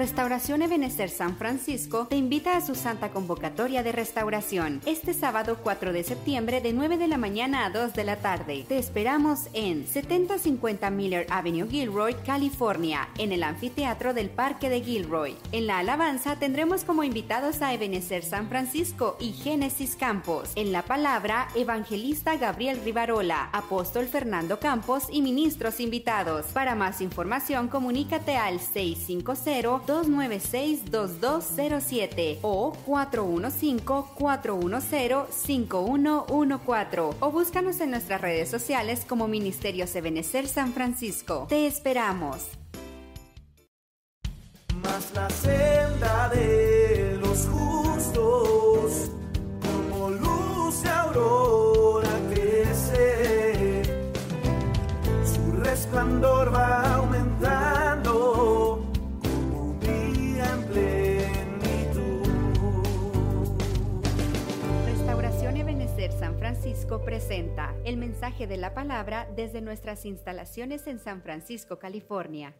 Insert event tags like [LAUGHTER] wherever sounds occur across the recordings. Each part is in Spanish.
Restauración Ebenecer San Francisco te invita a su santa convocatoria de restauración este sábado 4 de septiembre de 9 de la mañana a 2 de la tarde. Te esperamos en 7050 Miller Avenue, Gilroy, California, en el anfiteatro del Parque de Gilroy. En la alabanza tendremos como invitados a Ebenecer San Francisco y Génesis Campos. En la palabra, evangelista Gabriel Rivarola, apóstol Fernando Campos y ministros invitados. Para más información, comunícate al 650-296-2207 o 415-410-5114 o búscanos en nuestras redes sociales como Ministerio Ebenecer San Francisco. Te esperamos. Más la senda de los justos, como luz aurora crece, su resplandor va aumentando presenta el mensaje de la palabra desde nuestras instalaciones en San Francisco, California.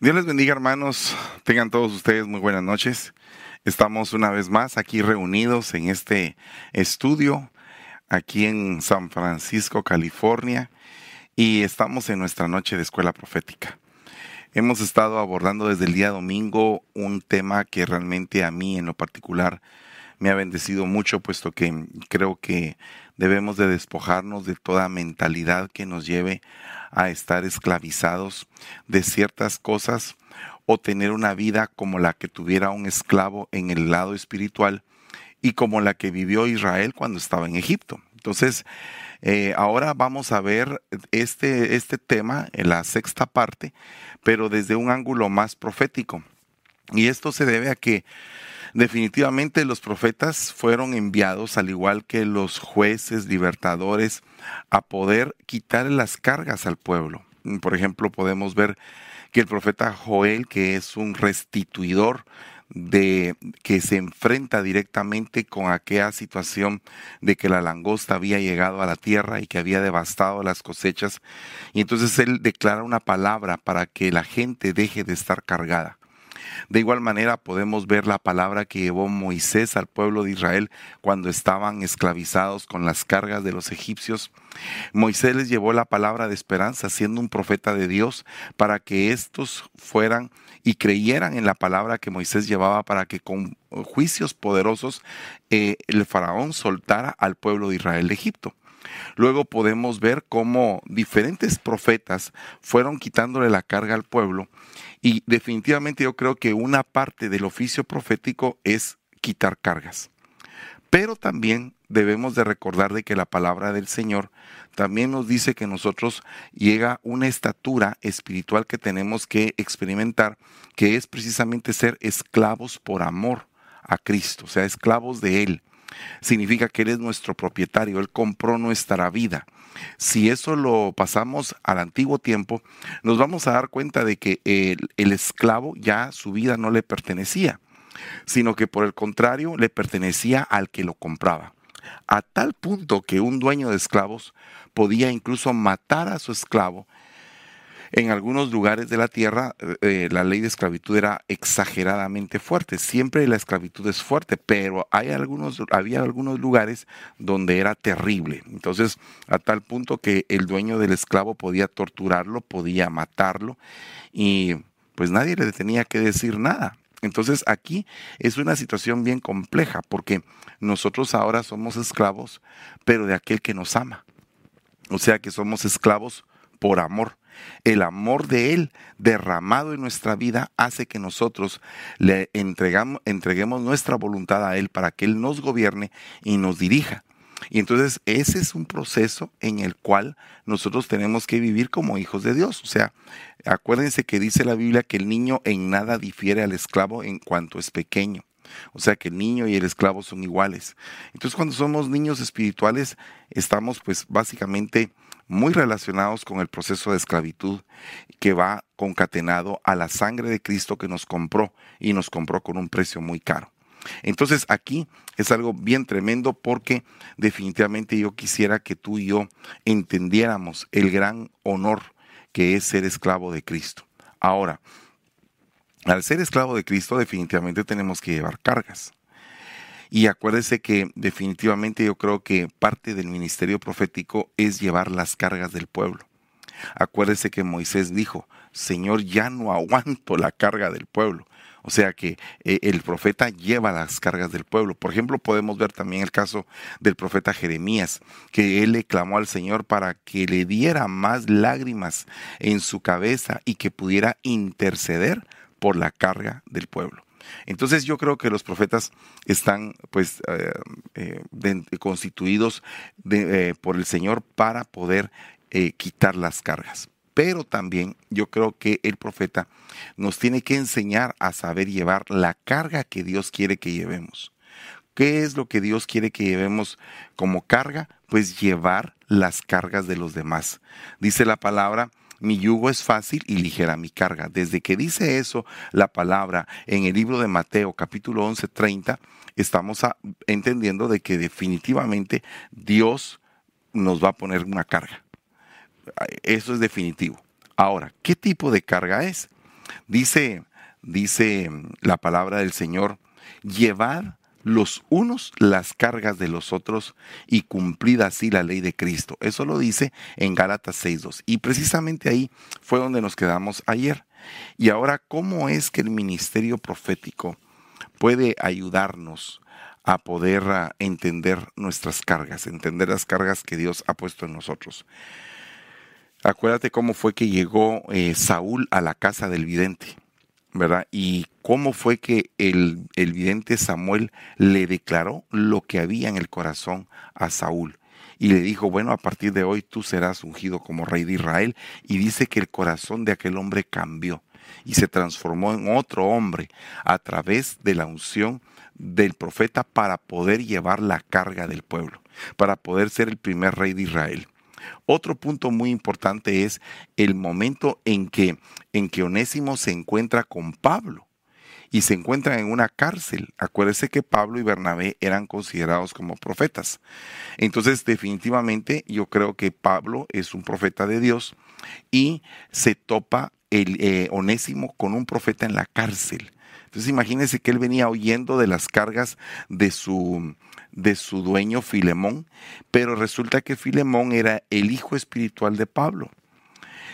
Dios les bendiga hermanos, tengan todos ustedes muy buenas noches. Estamos una vez más aquí reunidos en este estudio, aquí en San Francisco, California, y estamos en nuestra noche de escuela profética. Hemos estado abordando desde el día domingo un tema que realmente a mí en lo particular me ha bendecido mucho, puesto que creo que debemos de despojarnos de toda mentalidad que nos lleve a estar esclavizados de ciertas cosas o tener una vida como la que tuviera un esclavo en el lado espiritual y como la que vivió Israel cuando estaba en Egipto. Entonces, eh, ahora vamos a ver este, este tema en la sexta parte, pero desde un ángulo más profético. Y esto se debe a que definitivamente los profetas fueron enviados, al igual que los jueces, libertadores, a poder quitar las cargas al pueblo. Por ejemplo, podemos ver que el profeta Joel, que es un restituidor, de que se enfrenta directamente con aquella situación de que la langosta había llegado a la tierra y que había devastado las cosechas. Y entonces él declara una palabra para que la gente deje de estar cargada. De igual manera podemos ver la palabra que llevó Moisés al pueblo de Israel cuando estaban esclavizados con las cargas de los egipcios. Moisés les llevó la palabra de esperanza siendo un profeta de Dios para que estos fueran y creyeran en la palabra que Moisés llevaba para que con juicios poderosos eh, el faraón soltara al pueblo de Israel de Egipto. Luego podemos ver cómo diferentes profetas fueron quitándole la carga al pueblo y definitivamente yo creo que una parte del oficio profético es quitar cargas. Pero también debemos de recordar de que la palabra del Señor también nos dice que nosotros llega una estatura espiritual que tenemos que experimentar, que es precisamente ser esclavos por amor a Cristo, o sea, esclavos de Él. Significa que Él es nuestro propietario, Él compró nuestra vida. Si eso lo pasamos al antiguo tiempo, nos vamos a dar cuenta de que el, esclavo ya su vida no le pertenecía, sino que por el contrario le pertenecía al que lo compraba. A tal punto que un dueño de esclavos podía incluso matar a su esclavo en algunos lugares de la tierra eh, la ley de esclavitud era exageradamente fuerte. Siempre la esclavitud es fuerte, pero hay algunos, había algunos lugares donde era terrible. Entonces, a tal punto que el dueño del esclavo podía torturarlo, podía matarlo y pues nadie le tenía que decir nada. Entonces aquí es una situación bien compleja porque nosotros ahora somos esclavos, pero de aquel que nos ama. O sea que somos esclavos por amor. El amor de Él derramado en nuestra vida hace que nosotros le entregamos, entreguemos nuestra voluntad a Él para que Él nos gobierne y nos dirija. Y entonces ese es un proceso en el cual nosotros tenemos que vivir como hijos de Dios. O sea, acuérdense que dice la Biblia que el niño en nada difiere al esclavo en cuanto es pequeño. O sea que el niño y el esclavo son iguales. Entonces cuando somos niños espirituales estamos pues básicamente muy relacionados con el proceso de esclavitud que va concatenado a la sangre de Cristo que nos compró y nos compró con un precio muy caro. Entonces aquí es algo bien tremendo porque definitivamente yo quisiera que tú y yo entendiéramos el gran honor que es ser esclavo de Cristo. Ahora, al ser esclavo de Cristo definitivamente tenemos que llevar cargas. Y acuérdese que definitivamente yo creo que parte del ministerio profético es llevar las cargas del pueblo. Acuérdese que Moisés dijo, Señor, ya no aguanto la carga del pueblo. O sea que eh, el profeta lleva las cargas del pueblo. Por ejemplo, podemos ver también el caso del profeta Jeremías, que él le clamó al Señor para que le diera más lágrimas en su cabeza y que pudiera interceder por la carga del pueblo. Entonces yo creo que los profetas están pues eh, eh, constituidos por el Señor para poder quitar las cargas pero también yo creo que el profeta nos tiene que enseñar a saber llevar la carga que Dios quiere que llevemos. ¿Qué es lo que Dios quiere que llevemos como carga? Pues llevar las cargas de los demás. Dice la palabra, mi yugo es fácil y ligera mi carga. Desde que dice eso la palabra en el libro de Mateo capítulo 11, 30, estamos entendiendo de que definitivamente Dios nos va a poner una carga. Eso es definitivo. Ahora, ¿qué tipo de carga es? Dice, dice la palabra del Señor, llevar los unos las cargas de los otros y cumplida así la ley de Cristo. Eso lo dice en Gálatas 6.2. Y precisamente ahí fue donde nos quedamos ayer. Y ahora, ¿cómo es que el ministerio profético puede ayudarnos a poder ah, entender nuestras cargas, entender las cargas que Dios ha puesto en nosotros? Acuérdate cómo fue que llegó eh, Saúl a la casa del vidente, ¿verdad? Y cómo fue que el, el vidente Samuel le declaró lo que había en el corazón a Saúl y le dijo, bueno, a partir de hoy tú serás ungido como rey de Israel. Y dice que el corazón de aquel hombre cambió y se transformó en otro hombre a través de la unción del profeta para poder llevar la carga del pueblo, para poder ser el primer rey de Israel. Otro punto muy importante es el momento en que, en que Onésimo se encuentra con Pablo y se encuentran en una cárcel. Acuérdese que Pablo y Bernabé eran considerados como profetas. Entonces, definitivamente, yo creo que Pablo es un profeta de Dios y se topa el eh, Onésimo con un profeta en la cárcel. Entonces, imagínense que él venía oyendo de las cargas de su de su dueño Filemón, pero resulta que Filemón era el hijo espiritual de Pablo.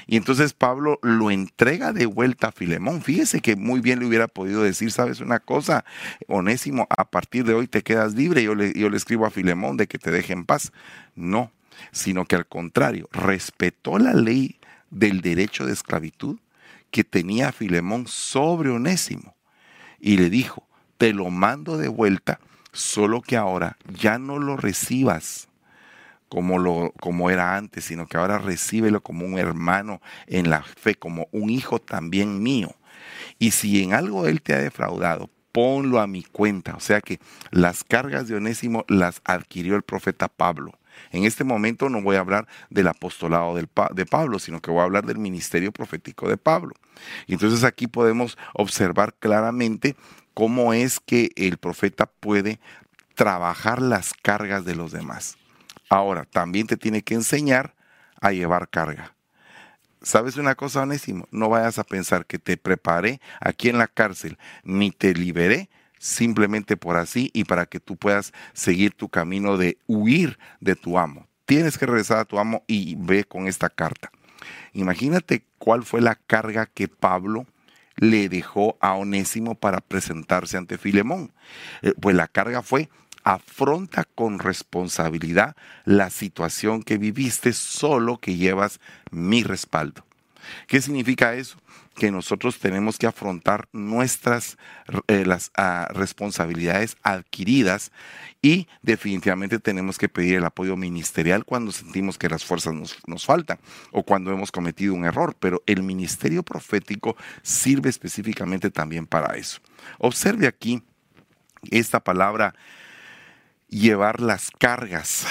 Y entonces Pablo lo entrega de vuelta a Filemón. Fíjese que muy bien le hubiera podido decir, sabes una cosa, Onésimo, a partir de hoy te quedas libre. Yo le, yo le escribo a Filemón de que te deje en paz. No, sino que al contrario, respetó la ley del derecho de esclavitud que tenía Filemón sobre Onésimo. Y le dijo, te lo mando de vuelta solo que ahora ya no lo recibas como, lo, como era antes, sino que ahora recíbelo como un hermano en la fe, como un hijo también mío. Y si en algo él te ha defraudado, ponlo a mi cuenta. O sea que las cargas de Onésimo las adquirió el profeta Pablo. En este momento no voy a hablar del apostolado de Pablo, sino que voy a hablar del ministerio profético de Pablo. Y entonces aquí podemos observar claramente cómo es que el profeta puede trabajar las cargas de los demás. Ahora, también te tiene que enseñar a llevar carga. ¿Sabes una cosa, Onésimo? No vayas a pensar que te preparé aquí en la cárcel, ni te liberé simplemente por así y para que tú puedas seguir tu camino de huir de tu amo. Tienes que regresar a tu amo y ve con esta carta. Imagínate cuál fue la carga que Pablo le dejó a Onésimo para presentarse ante Filemón. Eh, pues la carga fue, afronta con responsabilidad la situación que viviste, solo que llevas mi respaldo. ¿Qué significa eso? Que nosotros tenemos que afrontar nuestras eh, las ah, responsabilidades adquiridas y definitivamente tenemos que pedir el apoyo ministerial cuando sentimos que las fuerzas nos, nos faltan o cuando hemos cometido un error, pero el ministerio profético sirve específicamente también para eso. Observe aquí esta palabra llevar las cargas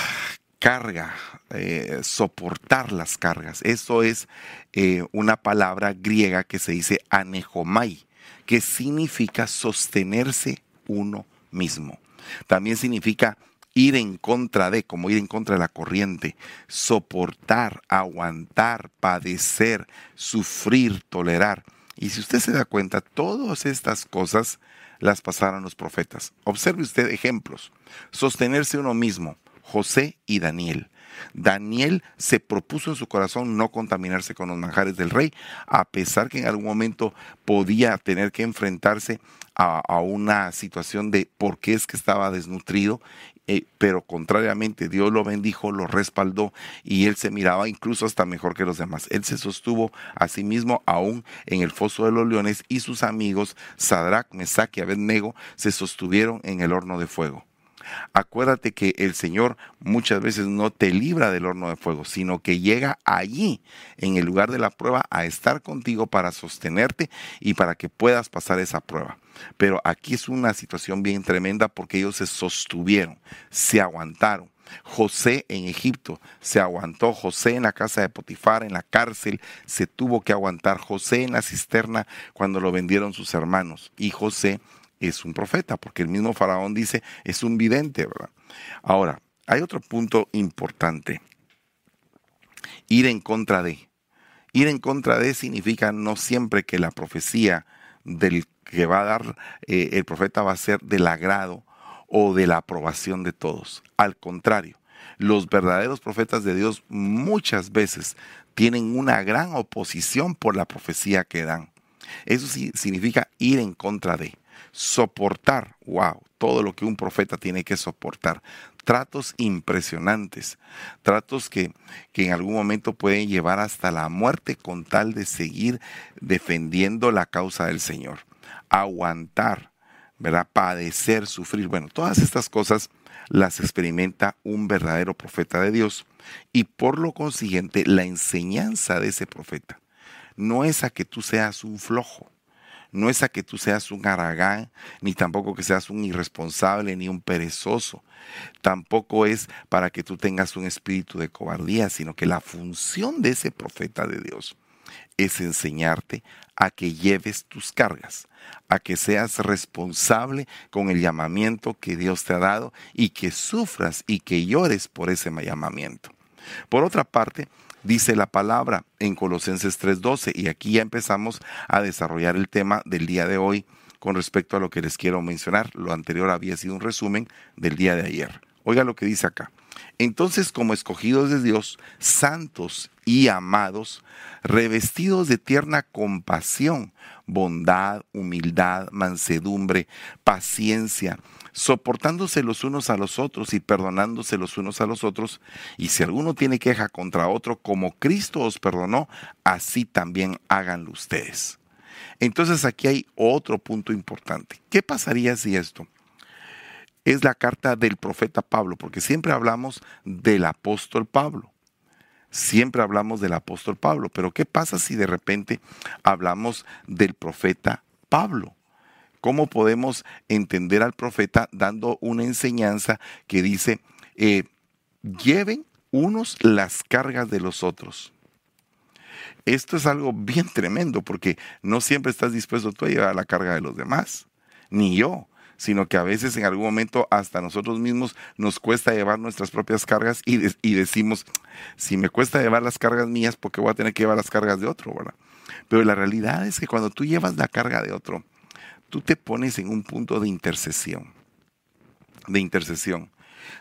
carga, eh, soportar las cargas. Eso es eh, una palabra griega que se dice anejomai, que significa sostenerse uno mismo. También significa ir en contra de, como ir en contra de la corriente, soportar, aguantar, padecer, sufrir, tolerar. Y si usted se da cuenta, todas estas cosas las pasaron los profetas. Observe usted ejemplos. Sostenerse uno mismo, José y Daniel. Daniel se propuso en su corazón no contaminarse con los manjares del rey, a pesar que en algún momento podía tener que enfrentarse a, una situación de por qué es que estaba desnutrido eh, pero contrariamente Dios lo bendijo, lo respaldó y él se miraba incluso hasta mejor que los demás. Él se sostuvo a sí mismo aún en el foso de los leones y sus amigos Sadrach, Mesach y Abednego se sostuvieron en el horno de fuego. Acuérdate que el Señor muchas veces no te libra del horno de fuego, sino que llega allí, en el lugar de la prueba, a estar contigo para sostenerte y para que puedas pasar esa prueba. Pero aquí es una situación bien tremenda porque ellos se sostuvieron, se aguantaron. José en Egipto se aguantó, José en la casa de Potifar, en la cárcel, se tuvo que aguantar, José en la cisterna cuando lo vendieron sus hermanos y José es un profeta, porque el mismo faraón dice, es un vidente, ¿verdad? Ahora, hay otro punto importante. Ir en contra de. Ir en contra de significa no siempre que la profecía del que va a dar eh, el profeta va a ser del agrado o de la aprobación de todos. Al contrario, los verdaderos profetas de Dios muchas veces tienen una gran oposición por la profecía que dan. Eso sí significa ir en contra de soportar, wow, todo lo que un profeta tiene que soportar. Tratos impresionantes, tratos que, que en algún momento pueden llevar hasta la muerte con tal de seguir defendiendo la causa del Señor. Aguantar, ¿verdad? Padecer, sufrir. Bueno, todas estas cosas las experimenta un verdadero profeta de Dios y por lo consiguiente la enseñanza de ese profeta no es a que tú seas un flojo, no es a que tú seas un aragán, ni tampoco que seas un irresponsable, ni un perezoso. Tampoco es para que tú tengas un espíritu de cobardía, sino que la función de ese profeta de Dios es enseñarte a que lleves tus cargas, a que seas responsable con el llamamiento que Dios te ha dado y que sufras y que llores por ese llamamiento. Por otra parte, dice la palabra en Colosenses 3:12 y aquí ya empezamos a desarrollar el tema del día de hoy con respecto a lo que les quiero mencionar. Lo anterior había sido un resumen del día de ayer. Oiga lo que dice acá. Entonces, como escogidos de Dios, santos y amados, revestidos de tierna compasión, bondad, humildad, mansedumbre, paciencia, soportándose los unos a los otros y perdonándose los unos a los otros. Y si alguno tiene queja contra otro, como Cristo os perdonó, así también háganlo ustedes. Entonces aquí hay otro punto importante. ¿Qué pasaría si esto es la carta del profeta Pablo? Porque siempre hablamos del apóstol Pablo. Siempre hablamos del apóstol Pablo, pero ¿qué pasa si de repente hablamos del profeta Pablo? ¿Cómo podemos entender al profeta dando una enseñanza que dice, eh, lleven unos las cargas de los otros? Esto es algo bien tremendo porque no siempre estás dispuesto tú a llevar la carga de los demás, ni yo, sino que a veces en algún momento hasta nosotros mismos nos cuesta llevar nuestras propias cargas y, y decimos, si me cuesta llevar las cargas mías, ¿por qué voy a tener que llevar las cargas de otro? ¿verdad? Pero la realidad es que cuando tú llevas la carga de otro, tú te pones en un punto de intercesión, de intercesión.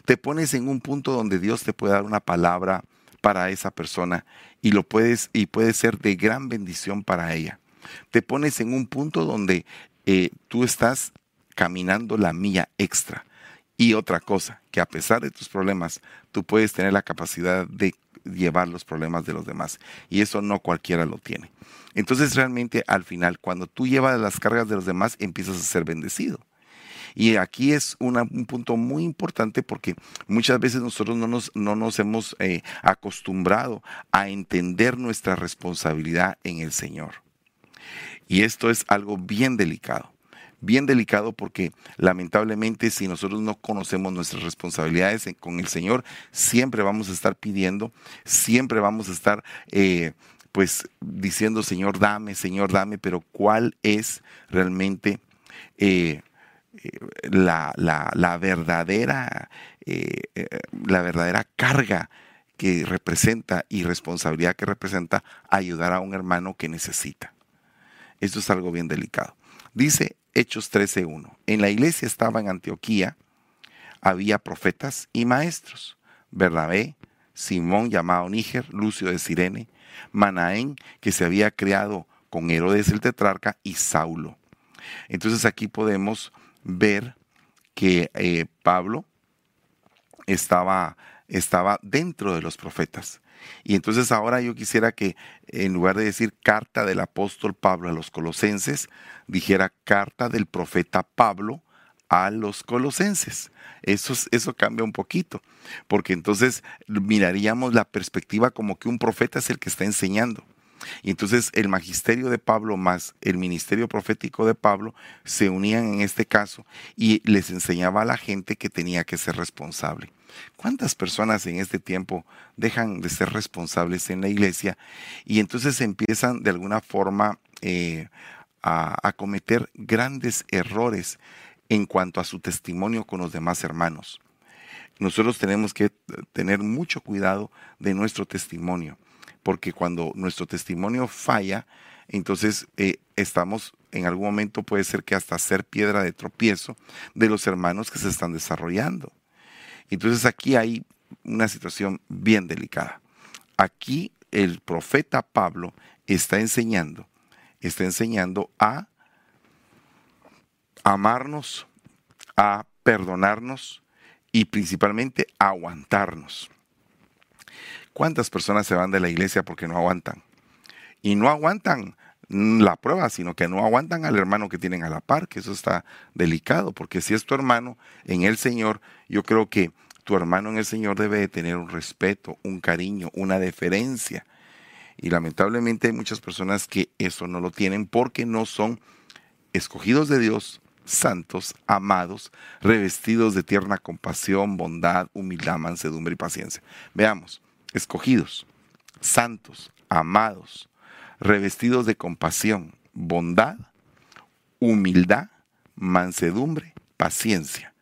Te pones en un punto donde Dios te puede dar una palabra para esa persona y lo puedes y puede ser de gran bendición para ella. Te pones en un punto donde eh, tú estás caminando la milla extra. Y otra cosa, que a pesar de tus problemas, tú puedes tener la capacidad de llevar los problemas de los demás. Y eso no cualquiera lo tiene. Entonces realmente al final, cuando tú llevas las cargas de los demás, empiezas a ser bendecido. Y aquí es un punto muy importante porque muchas veces nosotros no nos, no nos hemos eh, acostumbrado a entender nuestra responsabilidad en el Señor. Y esto es algo bien delicado bien delicado porque lamentablemente si nosotros no conocemos nuestras responsabilidades con el Señor, siempre vamos a estar pidiendo, siempre vamos a estar eh, pues diciendo, Señor, dame, Señor, dame, pero ¿cuál es realmente eh, eh, la, la, verdadera, eh, eh, la verdadera carga que representa y responsabilidad que representa ayudar a un hermano que necesita. Esto es algo bien delicado. Dice Hechos 13.1. En la iglesia estaba en Antioquía, había profetas y maestros. Bernabé, Simón llamado Níger, Lucio de Sirene, Manaén, que se había creado con Herodes el tetrarca, y Saulo. Entonces aquí podemos ver que eh, Pablo estaba, estaba dentro de los profetas. Y entonces ahora yo quisiera que en lugar de decir carta del apóstol Pablo a los colosenses, dijera carta del profeta Pablo a los colosenses. Eso, eso cambia un poquito, porque entonces miraríamos la perspectiva como que un profeta es el que está enseñando. Y entonces el magisterio de Pablo más el ministerio profético de Pablo se unían en este caso y les enseñaba a la gente que tenía que ser responsable. ¿Cuántas personas en este tiempo dejan de ser responsables en la iglesia y entonces empiezan de alguna forma eh, a, a cometer grandes errores en cuanto a su testimonio con los demás hermanos? Nosotros tenemos que tener mucho cuidado de nuestro testimonio porque cuando nuestro testimonio falla, entonces eh, estamos en algún momento puede ser que hasta ser piedra de tropiezo de los hermanos que se están desarrollando. Entonces aquí hay una situación bien delicada. Aquí el profeta Pablo está enseñando, está enseñando a amarnos, a perdonarnos y principalmente a aguantarnos. ¿Cuántas personas se van de la iglesia porque no aguantan? Y no aguantan la prueba, sino que no aguantan al hermano que tienen a la par, que eso está delicado, porque si es tu hermano en el Señor, yo creo que tu hermano en el Señor debe de tener un respeto, un cariño, una deferencia. Y lamentablemente hay muchas personas que eso no lo tienen porque no son escogidos de Dios, santos, amados, revestidos de tierna compasión, bondad, humildad, mansedumbre y paciencia. Veamos, escogidos, santos, amados, revestidos de compasión, bondad, humildad, mansedumbre, paciencia.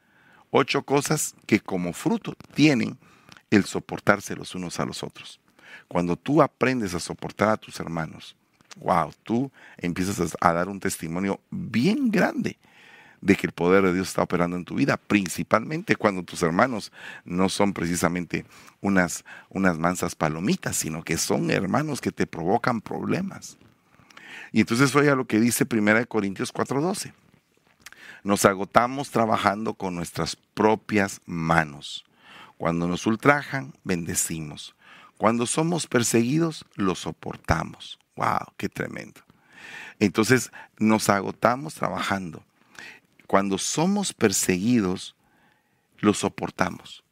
Ocho cosas que como fruto tienen el soportarse los unos a los otros. Cuando tú aprendes a soportar a tus hermanos, wow, tú empiezas a dar un testimonio bien grande de que el poder de Dios está operando en tu vida, principalmente cuando tus hermanos no son precisamente unas, unas mansas palomitas, sino que son hermanos que te provocan problemas. Y entonces oiga lo que dice 1 Corintios 4:12. Nos agotamos trabajando con nuestras propias manos. Cuando nos ultrajan, bendecimos. Cuando somos perseguidos, lo soportamos. ¡Wow! ¡Qué tremendo! Entonces nos agotamos trabajando cuando somos perseguidos, lo soportamos.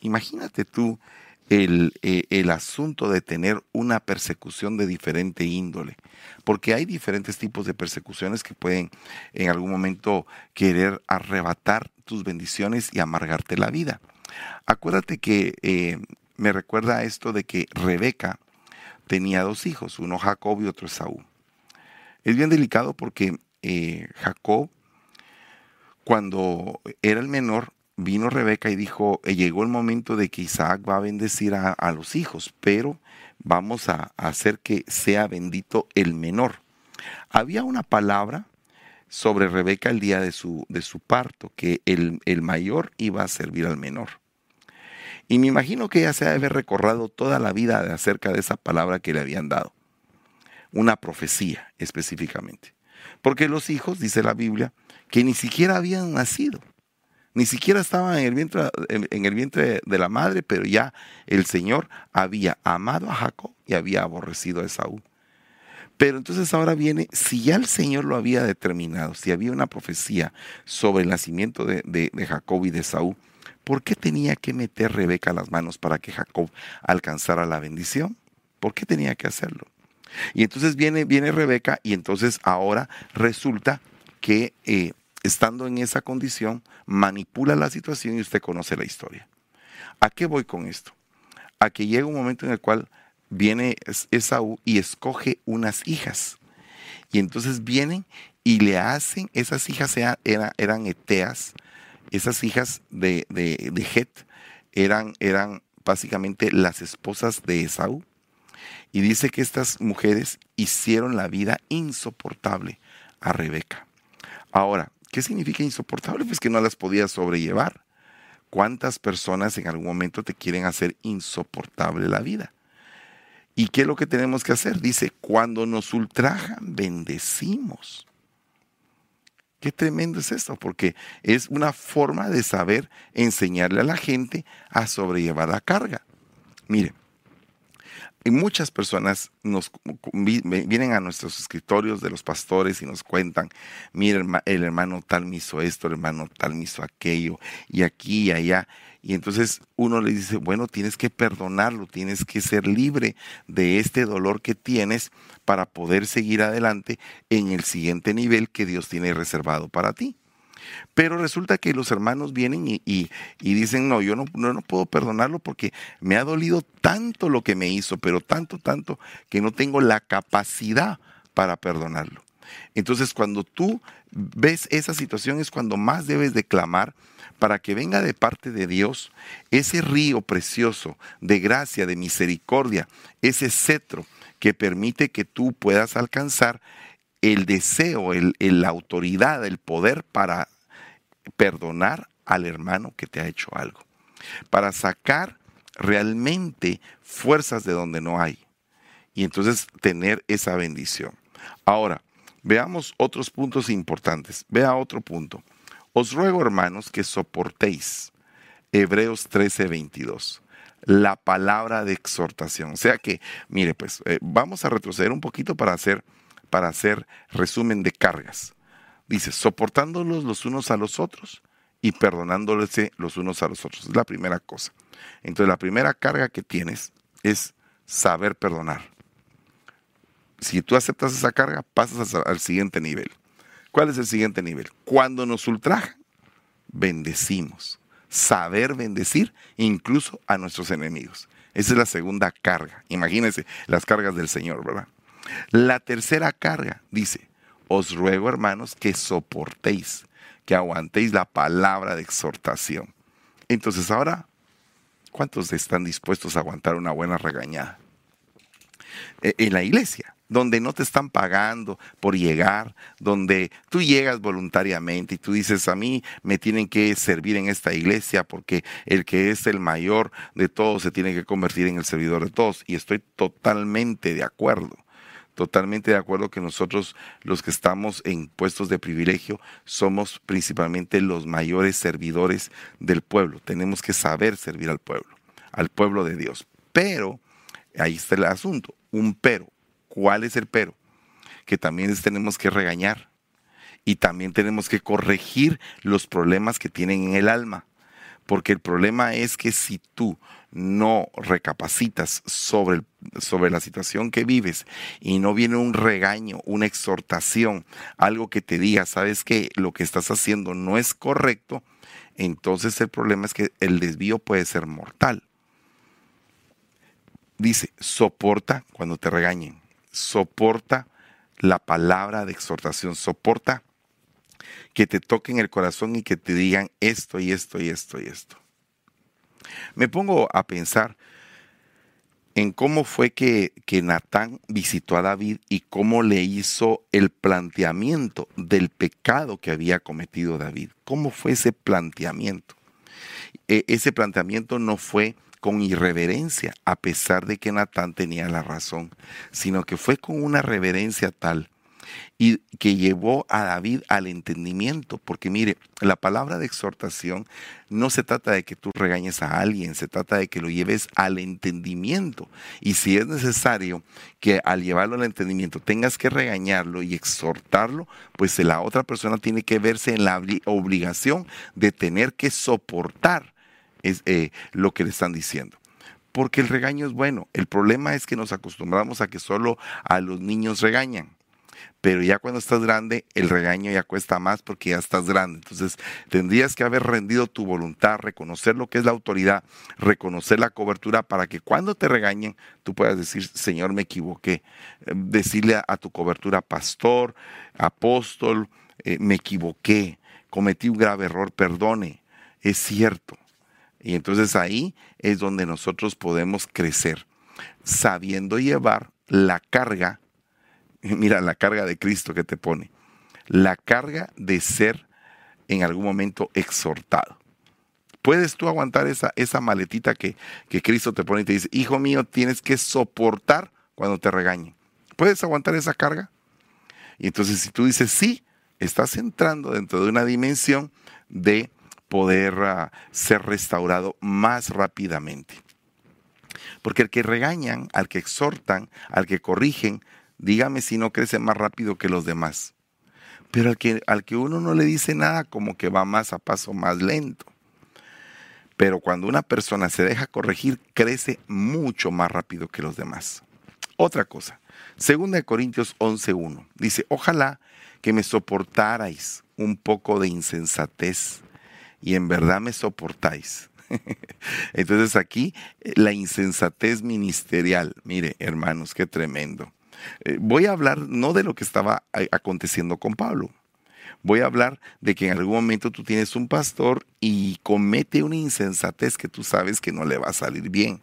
Imagínate tú el, eh, el, asunto de tener una persecución de diferente índole, porque hay diferentes tipos de persecuciones que pueden en algún momento querer arrebatar tus bendiciones y amargarte la vida. Acuérdate que eh, me recuerda esto de que Rebeca tenía dos hijos, uno Jacob y otro Esaú. Es bien delicado porque eh, Jacob cuando era el menor, vino Rebeca y dijo, eh, llegó el momento de que Isaac va a bendecir a, los hijos, pero vamos a, hacer que sea bendito el menor. Había una palabra sobre Rebeca el día de su, de su parto, que el, el, mayor iba a servir al menor. Y me imagino que ella se debe haber toda la vida acerca de esa palabra que le habían dado. Una profecía específicamente. Porque los hijos, dice la Biblia, que ni siquiera habían nacido, ni siquiera estaban en el vientre, en el vientre de la madre, pero ya el Señor había amado a Jacob y había aborrecido a Esaú. Pero entonces ahora viene, si ya el Señor lo había determinado, si había una profecía sobre el nacimiento de, de Jacob y de Esaú, ¿por qué tenía que meter Rebeca las manos para que Jacob alcanzara la bendición? ¿Por qué tenía que hacerlo? Y entonces viene, viene Rebeca y entonces ahora resulta que eh, estando en esa condición manipula la situación y usted conoce la historia. ¿A qué voy con esto? A que llega un momento en el cual viene Esaú y escoge unas hijas. Y entonces vienen y le hacen, esas hijas eran, eran eteas, esas hijas de, de, de Het eran, eran básicamente las esposas de Esaú. Y dice que estas mujeres hicieron la vida insoportable a Rebeca. Ahora, ¿qué significa insoportable? Pues que no las podía sobrellevar. ¿Cuántas personas en algún momento te quieren hacer insoportable la vida? ¿Y qué es lo que tenemos que hacer? Dice, cuando nos ultrajan, bendecimos. Qué tremendo es esto, porque es una forma de saber enseñarle a la gente a sobrellevar la carga. Mire, y muchas personas nos vienen a nuestros escritorios de los pastores y nos cuentan, mira, el hermano tal me hizo esto, el hermano tal me hizo aquello, y aquí y allá. Y entonces uno le dice, bueno, tienes que perdonarlo, tienes que ser libre de este dolor que tienes para poder seguir adelante en el siguiente nivel que Dios tiene reservado para ti. Pero resulta que los hermanos vienen y, dicen, no, yo no, no, no, puedo perdonarlo porque me ha dolido tanto lo que me hizo, pero tanto, tanto, que no tengo la capacidad para perdonarlo. Entonces, cuando tú ves esa situación es cuando más debes de clamar para que venga de parte de Dios ese río precioso de gracia, de misericordia, ese cetro que permite que tú puedas alcanzar el deseo, el, la autoridad, el poder para perdonar al hermano que te ha hecho algo, para sacar realmente fuerzas de donde no hay y entonces tener esa bendición. Ahora, veamos otros puntos importantes. Vea otro punto. Os ruego, hermanos, que soportéis. Hebreos 13, 22 la palabra de exhortación. O sea que, mire, pues eh, vamos a retroceder un poquito para hacer, para hacer resumen de cargas. Dice, soportándolos los unos a los otros y perdonándoles los unos a los otros. Es la primera cosa. Entonces la primera carga que tienes es saber perdonar. Si tú aceptas esa carga, pasas al siguiente nivel. ¿Cuál es el siguiente nivel? Cuando nos ultrajan, bendecimos. Saber bendecir incluso a nuestros enemigos. Esa es la segunda carga. Imagínense las cargas del Señor, ¿verdad? La tercera carga dice, os ruego, hermanos, que soportéis, que aguantéis la palabra de exhortación. Entonces ahora, ¿cuántos están dispuestos a aguantar una buena regañada? E, en la iglesia, donde no te están pagando por llegar, donde tú llegas voluntariamente y tú dices, a mí me tienen que servir en esta iglesia porque el que es el mayor de todos se tiene que convertir en el servidor de todos. Y estoy totalmente de acuerdo totalmente de acuerdo que nosotros los que estamos en puestos de privilegio somos principalmente los mayores servidores del pueblo. Tenemos que saber servir al pueblo, al pueblo de Dios. Pero, ahí está el asunto, un pero. ¿Cuál es el pero? Que también tenemos que regañar y también tenemos que corregir los problemas que tienen en el alma. Porque el problema es que si tú no recapacitas sobre, sobre la situación que vives y no viene un regaño, una exhortación, algo que te diga, sabes que lo que estás haciendo no es correcto, entonces el problema es que el desvío puede ser mortal. Dice, soporta cuando te regañen, soporta la palabra de exhortación, soporta que te toquen el corazón y que te digan esto y esto y esto y esto. Me pongo a pensar en cómo fue que, que Natán visitó a David y cómo le hizo el planteamiento del pecado que había cometido David. ¿Cómo fue ese planteamiento? E, ese planteamiento no fue con irreverencia, a pesar de que Natán tenía la razón, sino que fue con una reverencia tal y que llevó a David al entendimiento, porque mire, la palabra de exhortación no se trata de que tú regañes a alguien, se trata de que lo lleves al entendimiento. Y si es necesario que al llevarlo al entendimiento tengas que regañarlo y exhortarlo, pues la otra persona tiene que verse en la obligación de tener que soportar eh, lo que le están diciendo porque el regaño es bueno. El problema es que nos acostumbramos a que solo a los niños regañan. Pero ya cuando estás grande, el regaño ya cuesta más porque ya estás grande. Entonces, tendrías que haber rendido tu voluntad, reconocer lo que es la autoridad, reconocer la cobertura para que cuando te regañen, tú puedas decir, Señor, me equivoqué. Eh, decirle a, tu cobertura, pastor, apóstol, eh, me equivoqué, cometí un grave error, perdone. Es cierto. Y entonces ahí es donde nosotros podemos crecer, sabiendo llevar la carga [LAUGHS] mira la carga de Cristo que te pone, la carga de ser en algún momento exhortado. ¿Puedes tú aguantar esa, esa maletita que, que Cristo te pone y te dice, hijo mío, tienes que soportar cuando te regañen? ¿Puedes aguantar esa carga? Y entonces si tú dices sí, estás entrando dentro de una dimensión de poder ah, ser restaurado más rápidamente. Porque al que regañan, al que exhortan, al que corrigen, dígame si no crece más rápido que los demás. Pero al que, al que uno no le dice nada, como que va más a paso más lento. Pero cuando una persona se deja corregir, crece mucho más rápido que los demás. Otra cosa, 2 Corintios 11.1, dice, ojalá que me soportarais un poco de insensatez y en verdad me soportáis. [LAUGHS] Entonces aquí la insensatez ministerial, mire hermanos, qué tremendo. Eh, voy a hablar no de lo que estaba aconteciendo con Pablo. Voy a hablar de que en algún momento tú tienes un pastor y comete una insensatez que tú sabes que no le va a salir bien.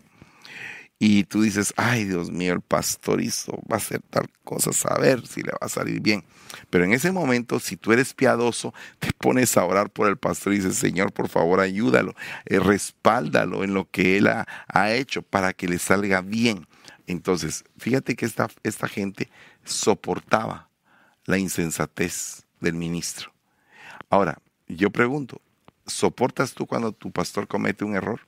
Y tú dices, ay Dios mío, el pastor hizo, va a hacer tal cosa, a ver si le va a salir bien. Pero en ese momento, si tú eres piadoso, te [LAUGHS] pones a orar por el pastor y dices, Señor, por favor, ayúdalo, eh, respáldalo en lo que él ha hecho para que le salga bien. Entonces, fíjate que esta, esta gente soportaba la insensatez del ministro. Ahora, yo pregunto, ¿soportas tú cuando tu pastor comete un error?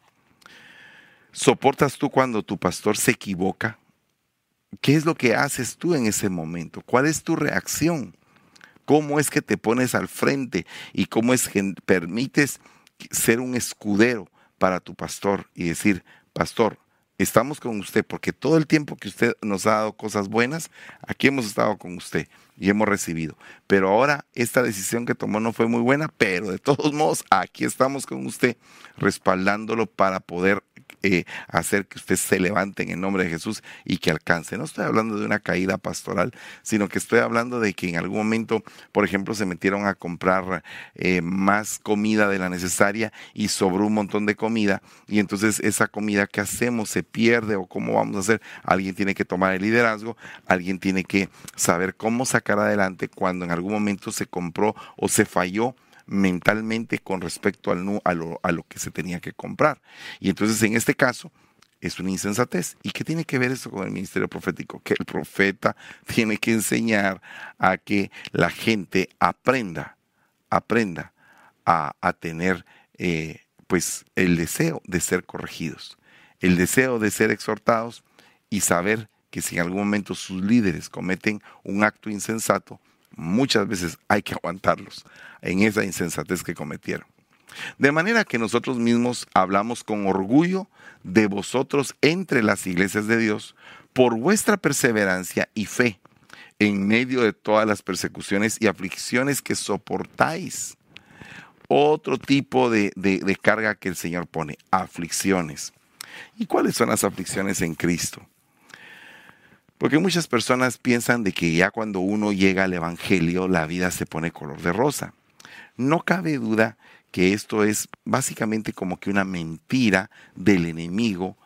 ¿Soportas tú cuando tu pastor se equivoca? ¿Qué es lo que haces tú en ese momento? ¿Cuál es tu reacción? ¿Cómo es que te pones al frente y cómo es que permites ser un escudero para tu pastor y decir, pastor, estamos con usted, porque todo el tiempo que usted nos ha dado cosas buenas, aquí hemos estado con usted y hemos recibido. Pero ahora esta decisión que tomó no fue muy buena, pero de todos modos, aquí estamos con usted, respaldándolo para poder eh, hacer que usted se levante en el nombre de Jesús y que alcance. No estoy hablando de una caída pastoral, sino que estoy hablando de que en algún momento, por ejemplo, se metieron a comprar eh, más comida de la necesaria y sobró un montón de comida y entonces esa comida que hacemos se pierde o cómo vamos a hacer. Alguien tiene que tomar el liderazgo, alguien tiene que saber cómo sacar adelante cuando en algún momento se compró o se falló mentalmente con respecto al, a, lo, a lo que se tenía que comprar. Y entonces en este caso es una insensatez. ¿Y qué tiene que ver eso con el ministerio profético? Que el profeta tiene que enseñar a que la gente aprenda, aprenda a, tener eh, pues el deseo de ser corregidos, el deseo de ser exhortados y saber que si en algún momento sus líderes cometen un acto insensato, muchas veces hay que aguantarlos en esa insensatez que cometieron. De manera que nosotros mismos hablamos con orgullo de vosotros entre las iglesias de Dios por vuestra perseverancia y fe en medio de todas las persecuciones y aflicciones que soportáis. Otro tipo de, de carga que el Señor pone, aflicciones. ¿Y cuáles son las aflicciones en Cristo? Porque muchas personas piensan de que ya cuando uno llega al Evangelio la vida se pone color de rosa. No cabe duda que esto es básicamente como que una mentira del enemigo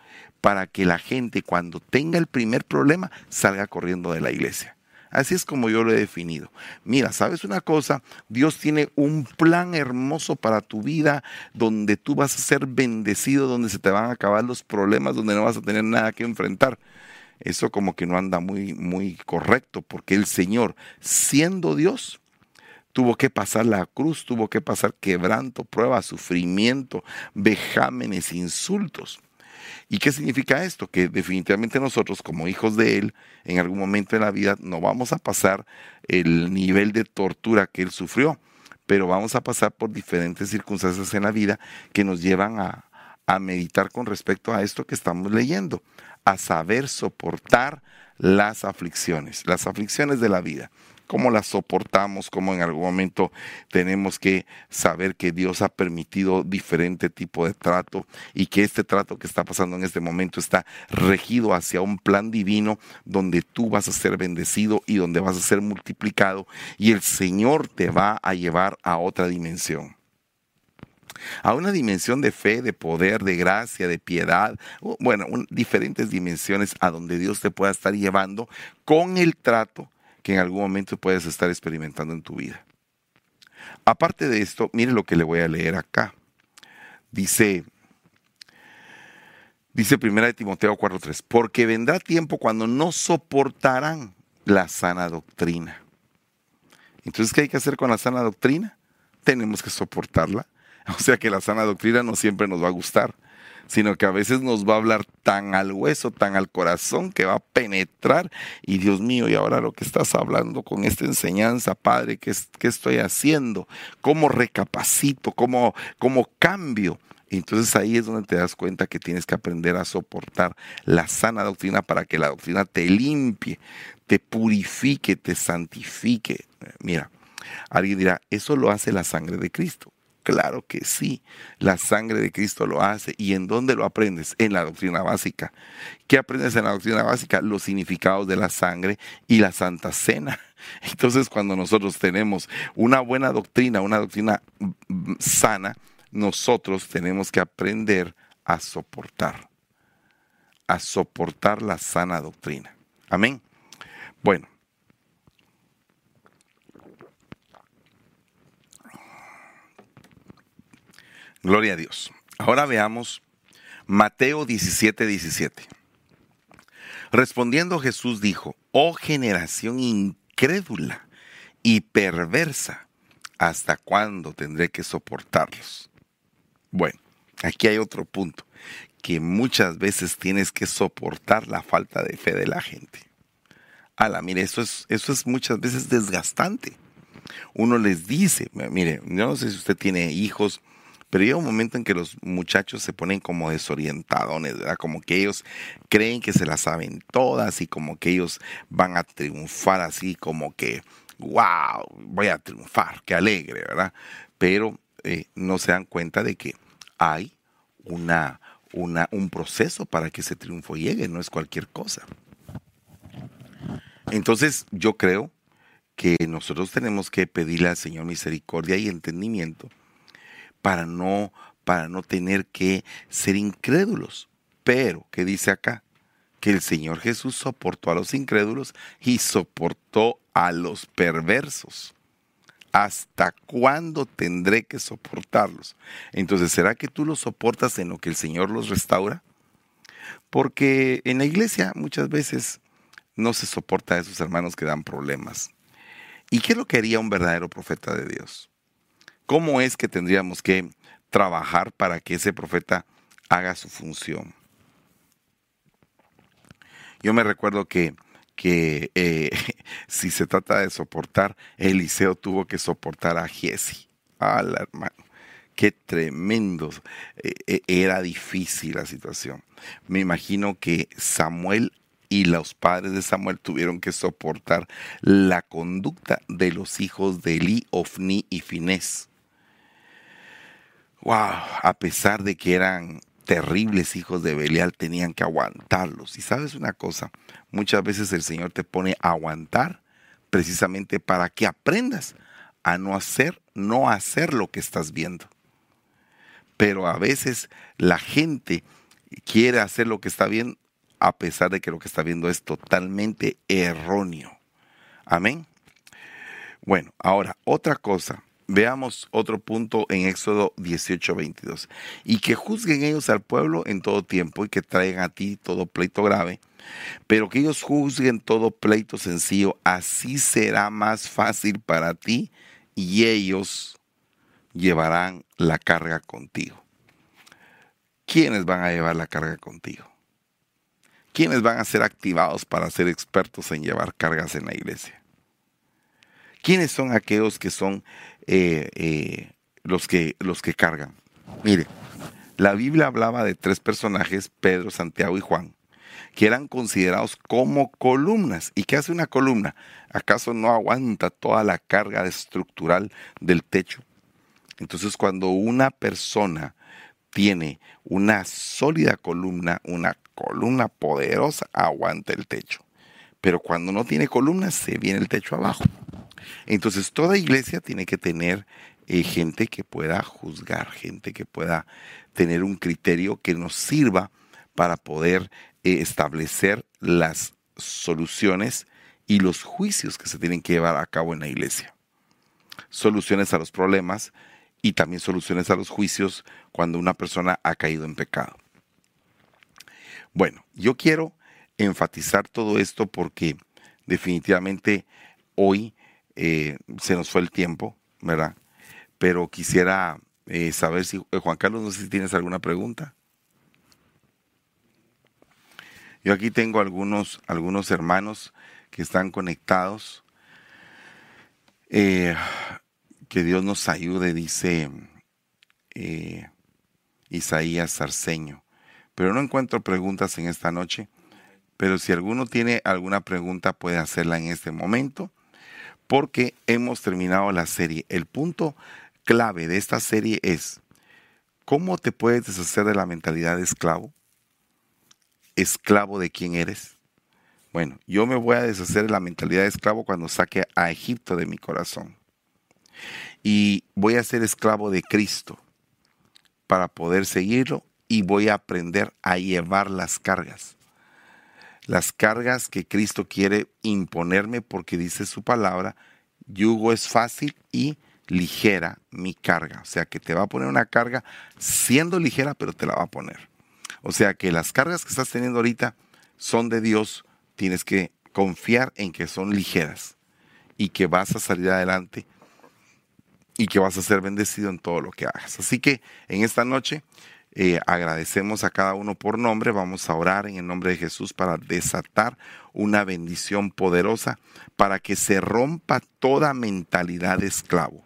para que la gente cuando tenga el primer problema salga corriendo de la iglesia. Así es como yo lo he definido. Mira, ¿sabes una cosa? Dios tiene un plan hermoso para tu vida donde tú vas a ser bendecido, donde se te van a acabar los problemas, donde no vas a tener nada que enfrentar eso como que no anda muy, muy correcto, porque el Señor, siendo Dios, tuvo que pasar la cruz, tuvo que pasar quebranto, prueba, sufrimiento, vejámenes, insultos. ¿Y qué significa esto? Que definitivamente nosotros como hijos de Él, en algún momento de la vida, no vamos a pasar el nivel de tortura que Él sufrió, pero vamos a pasar por diferentes circunstancias en la vida que nos llevan a, a meditar con respecto a esto que estamos leyendo, a saber soportar las aflicciones, las aflicciones de la vida cómo las soportamos, cómo en algún momento tenemos que saber que Dios ha permitido diferente tipo de trato y que este trato que está pasando en este momento está regido hacia un plan divino donde tú vas a ser bendecido y donde vas a ser multiplicado y el Señor te va a llevar a otra dimensión. A una dimensión de fe, de poder, de gracia, de piedad, bueno, diferentes dimensiones a donde Dios te pueda estar llevando con el trato que en algún momento puedes estar experimentando en tu vida. Aparte de esto, mire lo que le voy a leer acá. Dice, dice 1 Timoteo 4:3, porque vendrá tiempo cuando no soportarán la sana doctrina. Entonces, ¿qué hay que hacer con la sana doctrina? Tenemos que soportarla. [LAUGHS] O sea que la sana doctrina no siempre nos va a gustar sino que a veces nos va a hablar tan al hueso, tan al corazón, que va a penetrar. Y Dios mío, y ahora lo que estás hablando con esta enseñanza, Padre, ¿qué, estoy haciendo? ¿Cómo recapacito? ¿Cómo, cómo cambio? entonces ahí es donde te das cuenta que tienes que aprender a soportar la sana doctrina para que la doctrina te limpie, te purifique, te santifique. Mira, alguien dirá, eso lo hace la sangre de Cristo. Claro que sí, la sangre de Cristo lo hace. ¿Y en dónde lo aprendes? En la doctrina básica. ¿Qué aprendes en la doctrina básica? Los significados de la sangre y la Santa Cena. [LAUGHS] Entonces, cuando nosotros tenemos una buena doctrina, una doctrina mm, sana, nosotros tenemos que aprender a soportar, a soportar la sana doctrina. Amén. Bueno, Gloria a Dios. Ahora veamos Mateo 17, 17. Respondiendo Jesús dijo, oh generación incrédula y perversa, ¿hasta cuándo tendré que soportarlos? Bueno, aquí hay otro punto, que muchas veces tienes que soportar la falta de fe de la gente. Ala, mire, eso es, eso es muchas veces desgastante. Uno les dice, mire, yo no sé si usted tiene hijos, pero llega un momento en que los muchachos se ponen como desorientadones, ¿verdad? Como que ellos creen que se las saben todas y como que ellos van a triunfar así, como que, wow, voy a triunfar, qué alegre, ¿verdad? Pero eh, no se dan cuenta de que hay una, una, un proceso para que ese triunfo llegue, no es cualquier cosa. Entonces yo creo que nosotros tenemos que pedirle al Señor misericordia y entendimiento para no, para no tener que ser incrédulos. Pero, ¿qué dice acá? Que el Señor Jesús soportó a los incrédulos y soportó a los perversos. ¿Hasta cuándo tendré que soportarlos? Entonces, ¿será que tú los soportas en lo que el Señor los restaura? Porque en la iglesia muchas veces no se soporta a esos hermanos que dan problemas. ¿Y qué es lo que haría un verdadero profeta de Dios? ¿Cómo es que tendríamos que trabajar para que ese profeta haga su función? Yo me recuerdo que, que eh, [LAUGHS] si se trata de soportar, Eliseo tuvo que soportar a Giesi. Al hermano. Qué tremendo. Eh, eh, era difícil la situación. Me imagino que Samuel y los padres de Samuel tuvieron que soportar la conducta de los hijos de Eli, Ofni y Finés wow, a pesar de que eran terribles hijos de Belial, tenían que aguantarlos. Y sabes una cosa, muchas veces el Señor te pone a aguantar precisamente para que aprendas a no hacer, no hacer lo que estás viendo. Pero a veces la gente quiere hacer lo que está bien a pesar de que lo que está viendo es totalmente erróneo. Amén. Bueno, ahora, otra cosa Veamos otro punto en Éxodo 18, 22. Y que juzguen ellos al pueblo en todo tiempo y que traigan a ti todo pleito grave, pero que ellos juzguen todo pleito sencillo, así será más fácil para ti y ellos llevarán la carga contigo. ¿Quiénes van a llevar la carga contigo? ¿Quiénes van a ser activados para ser expertos en llevar cargas en la iglesia? ¿Quiénes son aquellos que son eh, eh, los, que, los que cargan? Mire, La Biblia hablaba de tres personajes, Pedro, Santiago y Juan, que eran considerados como columnas. ¿Y qué hace una columna? ¿Acaso no aguanta toda la carga estructural del techo? Entonces cuando una persona tiene una sólida columna, una columna poderosa, aguanta el techo. Pero cuando no tiene columnas, se viene el techo abajo. Entonces toda iglesia tiene que tener eh, gente que pueda juzgar, gente que pueda tener un criterio que nos sirva para poder eh, establecer las soluciones y los juicios que se tienen que llevar a cabo en la iglesia. Soluciones a los problemas y también soluciones a los juicios cuando una persona ha caído en pecado. Bueno, yo quiero enfatizar todo esto porque definitivamente hoy eh, se nos fue el tiempo, ¿verdad? Pero quisiera eh, saber si, eh, Juan Carlos, no sé si tienes alguna pregunta. Yo aquí tengo algunos, algunos hermanos que están conectados. que Dios nos ayude, dice Isaías Sarceño. Pero no encuentro preguntas en esta noche. Pero si alguno tiene alguna pregunta puede hacerla en este momento porque hemos terminado la serie. El punto clave de esta serie es cómo te puedes deshacer de la mentalidad de esclavo. ¿Esclavo de quién eres? Bueno, yo me voy a deshacer de la mentalidad de esclavo cuando saque a Egipto de mi corazón. Y voy a ser esclavo de Cristo para poder seguirlo y voy a aprender a llevar las cargas las cargas que Cristo quiere imponerme porque dice su palabra, yugo es fácil y ligera mi carga. O sea que te va a poner una carga siendo ligera, pero te la va a poner. O sea que las cargas que estás teniendo ahorita son de Dios, tienes que confiar en que son ligeras y que vas a salir adelante y que vas a ser bendecido en todo lo que hagas. Así que en esta noche eh, agradecemos a cada uno por nombre. Vamos a orar en el nombre de Jesús para desatar una bendición poderosa para que se rompa toda mentalidad de esclavo.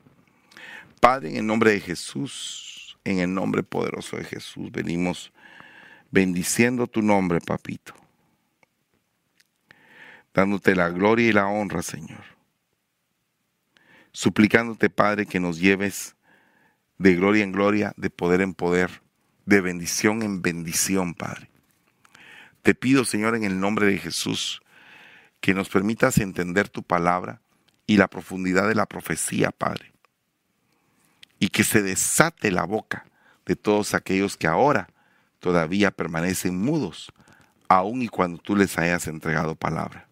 Padre, en el nombre de Jesús, en el nombre poderoso de Jesús, venimos bendiciendo tu nombre, papito. Dándote la gloria y la honra, Señor. Suplicándote, Padre, que nos lleves de gloria en gloria, de poder en poder de bendición en bendición, Padre. Te pido, Señor, en el nombre de Jesús, que nos permitas entender tu palabra y la profundidad de la profecía, Padre. Y que se desate la boca de todos aquellos que ahora todavía permanecen mudos, aun y cuando tú les hayas entregado palabra.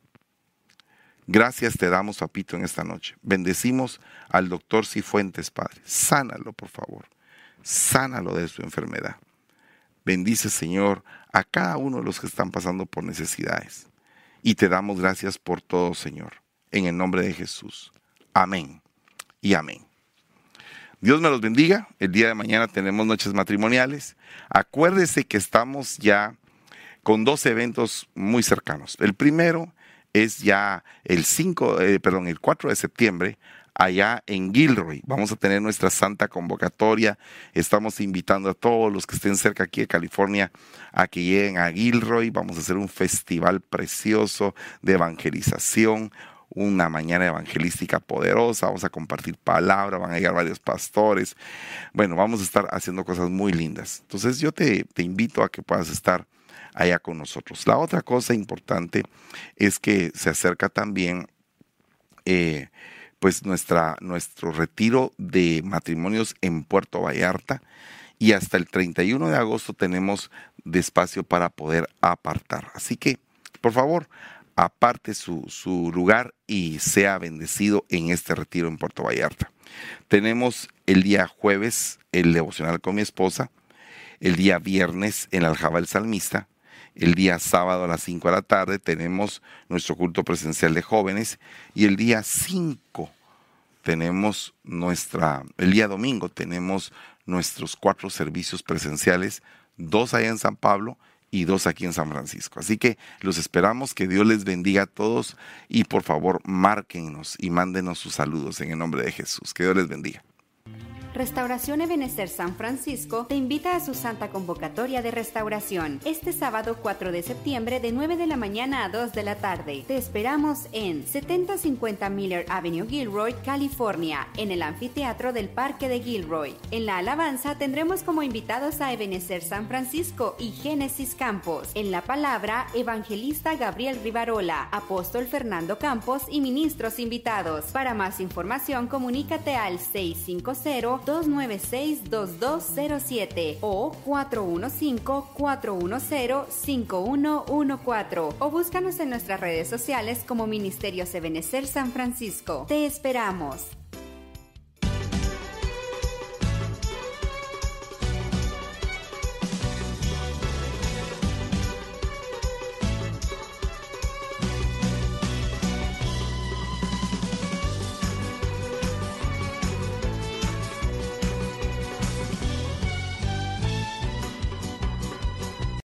Gracias te damos, papito, en esta noche. Bendecimos al doctor Cifuentes, Padre. Sánalo, por favor. Sánalo de su enfermedad. Bendice, Señor, a cada uno de los que están pasando por necesidades. Y te damos gracias por todo, Señor, en el nombre de Jesús. Amén y amén. Dios me los bendiga. El día de mañana tenemos noches matrimoniales. Acuérdese que estamos ya con dos eventos muy cercanos. El primero es ya el 5, eh, perdón, el 4 de septiembre allá en Gilroy. Vamos a tener nuestra santa convocatoria. Estamos invitando a todos los que estén cerca aquí de California a que lleguen a Gilroy. Vamos a hacer un festival precioso de evangelización una mañana evangelística poderosa, vamos a compartir palabra, van a llegar varios pastores. Bueno, vamos a estar haciendo cosas muy lindas. Entonces yo te, te invito a que puedas estar allá con nosotros. La otra cosa importante es que se acerca también eh, pues nuestra, nuestro retiro de matrimonios en Puerto Vallarta y hasta el 31 de agosto tenemos despacio para poder apartar. Así que, por favor, aparte su, su lugar y sea bendecido en este retiro en Puerto Vallarta. Tenemos el día jueves el devocional con mi esposa, el día viernes en Aljaba el Salmista, el día sábado a las 5 de la tarde tenemos nuestro culto presencial de jóvenes y el día 5 tenemos nuestra, el día domingo tenemos nuestros cuatro servicios presenciales, dos allá en San Pablo y dos aquí en San Francisco. Así que los esperamos, que Dios les bendiga a todos y por favor márquenos y mándenos sus saludos en el nombre de Jesús. Que Dios les bendiga. Restauración Ebenecer San Francisco te invita a su Santa Convocatoria de Restauración este sábado 4 de septiembre de 9 de la mañana a 2 de la tarde. Te esperamos en 7050 Miller Avenue, Gilroy, California, en el anfiteatro del Parque de Gilroy. En la alabanza tendremos como invitados a Ebenecer San Francisco y Génesis Campos. En la palabra, evangelista Gabriel Rivarola, apóstol Fernando Campos y ministros invitados. Para más información, comunícate al 650-296-2207 o 415-410-5114 o búscanos en nuestras redes sociales como Ministerio Ebenecer San Francisco. Te esperamos.